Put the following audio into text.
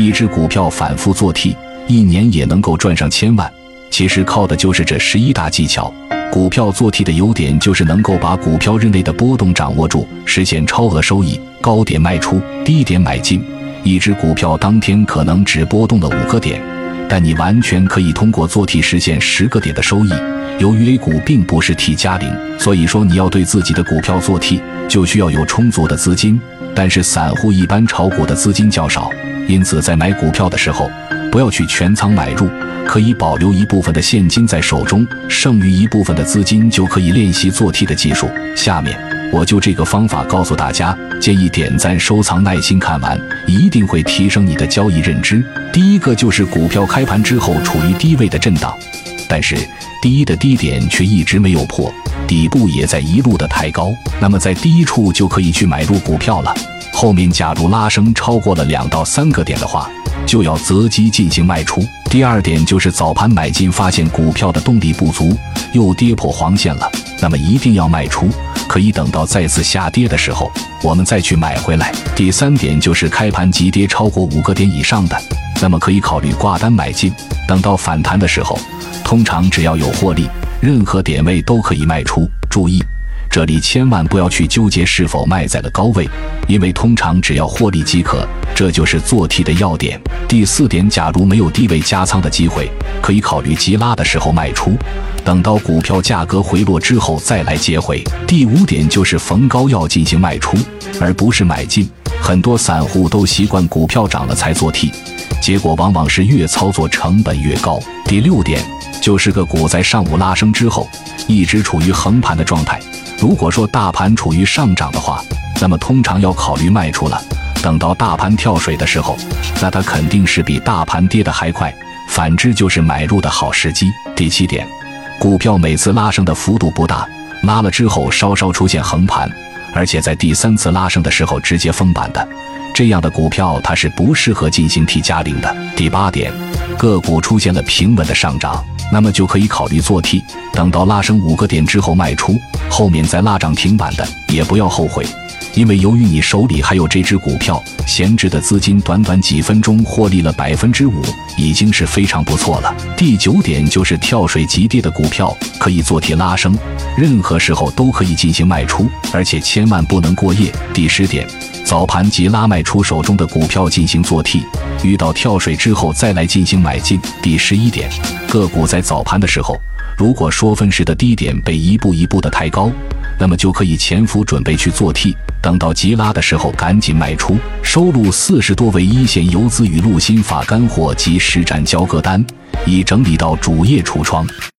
一只股票反复做 T，一年也能够赚上千万。其实靠的就是这十一大技巧。股票做 T 的优点就是能够把股票日内的波动掌握住，实现超额收益，高点卖出，低点买进。一只股票当天可能只波动了五个点，但你完全可以通过做 T 实现十个点的收益。由于 A 股并不是 T 加零，所以说你要对自己的股票做 T，就需要有充足的资金。但是散户一般炒股的资金较少，因此在买股票的时候，不要去全仓买入。可以保留一部分的现金在手中，剩余一部分的资金就可以练习做 T 的技术。下面我就这个方法告诉大家，建议点赞、收藏、耐心看完，一定会提升你的交易认知。第一个就是股票开盘之后处于低位的震荡，但是第一的低点却一直没有破，底部也在一路的抬高，那么在低处就可以去买入股票了。后面假如拉升超过了两到三个点的话，就要择机进行卖出。第二点就是早盘买进，发现股票的动力不足，又跌破黄线了，那么一定要卖出，可以等到再次下跌的时候，我们再去买回来。第三点就是开盘急跌超过五个点以上的，那么可以考虑挂单买进，等到反弹的时候，通常只要有获利，任何点位都可以卖出。注意。这里千万不要去纠结是否卖在了高位，因为通常只要获利即可，这就是做 T 的要点。第四点，假如没有低位加仓的机会，可以考虑急拉的时候卖出，等到股票价格回落之后再来接回。第五点就是逢高要进行卖出，而不是买进。很多散户都习惯股票涨了才做 T，结果往往是越操作成本越高。第六点就是个股在上午拉升之后，一直处于横盘的状态。如果说大盘处于上涨的话，那么通常要考虑卖出了。等到大盘跳水的时候，那它肯定是比大盘跌的还快。反之就是买入的好时机。第七点，股票每次拉升的幅度不大，拉了之后稍稍出现横盘，而且在第三次拉升的时候直接封板的，这样的股票它是不适合进行 T 加零的。第八点，个股出现了平稳的上涨。那么就可以考虑做 T，等到拉升五个点之后卖出，后面再拉涨停板的也不要后悔，因为由于你手里还有这只股票，闲置的资金短短几分钟获利了百分之五，已经是非常不错了。第九点就是跳水急跌的股票可以做 T 拉升，任何时候都可以进行卖出，而且千万不能过夜。第十点。早盘即拉卖出手中的股票进行做 T，遇到跳水之后再来进行买进。第十一点，个股在早盘的时候，如果说分时的低点被一步一步的抬高，那么就可以潜伏准备去做 T，等到急拉的时候赶紧卖出。收录四十多位一线游资与陆心法干货及实战交割单，已整理到主页橱窗。